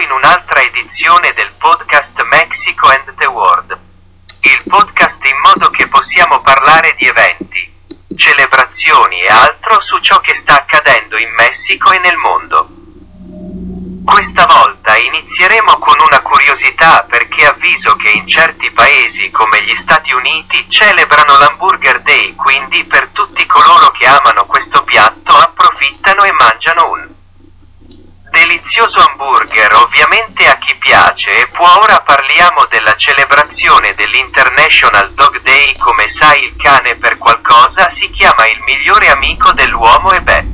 in un'altra edizione del podcast Mexico and the World. Il podcast in modo che possiamo parlare di eventi, celebrazioni e altro su ciò che sta accadendo in Messico e nel mondo. Questa volta inizieremo con una curiosità perché avviso che in certi paesi come gli Stati Uniti celebrano l'Hamburger Day, quindi per tutti coloro che amano questo piatto approfittano e mangiano un delizioso hamburger ovviamente a chi piace e può ora parliamo della celebrazione dell'International Dog Day come sai il cane per qualcosa si chiama il migliore amico dell'uomo e beh.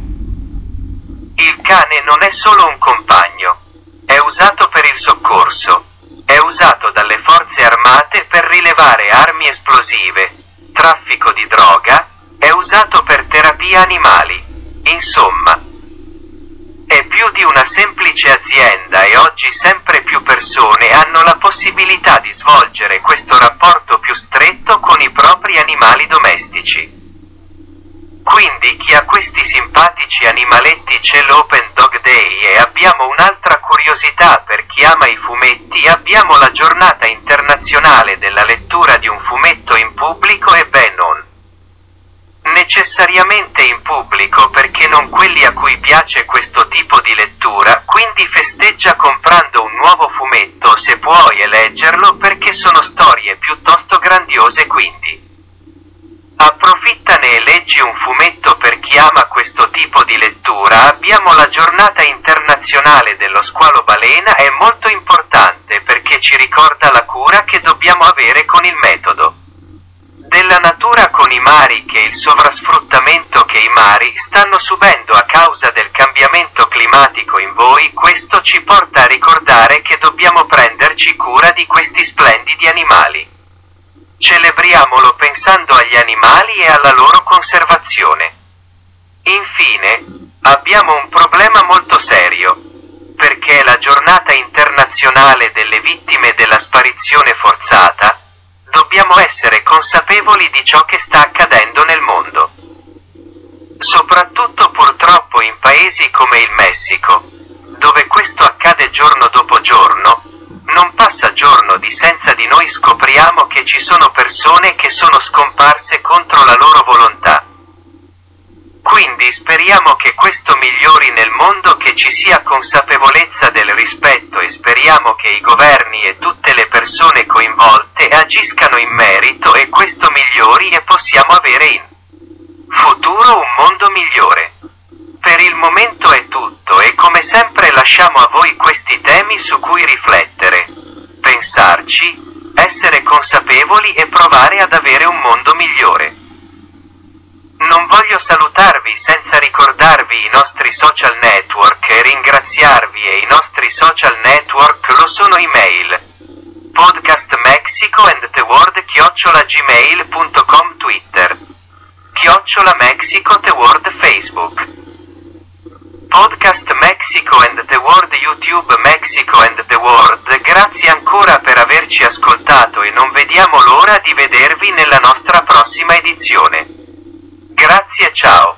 Il cane non è solo un compagno, è usato per il soccorso, è usato dalle forze armate per rilevare armi esplosive, traffico di droga, è usato per terapia animali, insomma, è più di una semplice azienda e oggi sempre più persone hanno la possibilità di svolgere questo rapporto più stretto con i propri animali domestici. Quindi chi ha questi simpatici animaletti c'è l'Open Dog Day e abbiamo un'altra curiosità per chi ama i fumetti, abbiamo la giornata internazionale della lettura di un fumetto in pubblico e beh non necessariamente in pubblico perché non quelli a cui piace questo tipo di lettura, quindi festeggia comprando un nuovo fumetto se puoi e leggerlo perché sono storie piuttosto grandiose quindi. Approfittane e leggi un fumetto per chi ama questo tipo di lettura. Abbiamo la giornata internazionale dello squalo balena, è molto importante perché ci ricorda la cura che dobbiamo avere con il metodo della natura con i mari che il sovrasfruttamento che i mari stanno subendo a causa del cambiamento climatico in voi, questo ci porta a ricordare che dobbiamo prenderci cura di questi splendidi animali. Celebriamolo pensando agli animali e alla loro conservazione. Infine, abbiamo un problema molto serio, perché la giornata internazionale delle vittime della sparizione forzata, dobbiamo essere consapevoli di ciò che sta accadendo nel mondo. Soprattutto purtroppo in paesi come il Messico, dove questo accade giorno dopo giorno, non passa giorno di senza di noi scopriamo che ci sono persone che sono scomparse contro la loro volontà. Quindi speriamo che questo migliori nel mondo, che ci sia consapevolezza del rispetto e speriamo che i governi e tutte le persone coinvolte agiscano in merito e questo migliori e possiamo avere in futuro un mondo migliore. Per il momento è tutto e come sempre lasciamo a voi questi temi su cui riflettere, pensarci, essere consapevoli e provare ad avere un mondo migliore. Non voglio salutarvi senza ricordarvi i nostri social network e ringraziarvi e i nostri social network lo sono email. Podcast mexico and the world chiocciola gmail.com twitter. Chiocciola mexico the world facebook. Podcast mexico and the world youtube mexico and the world grazie ancora per averci ascoltato e non vediamo l'ora di vedervi nella nostra prossima edizione Grazie ciao.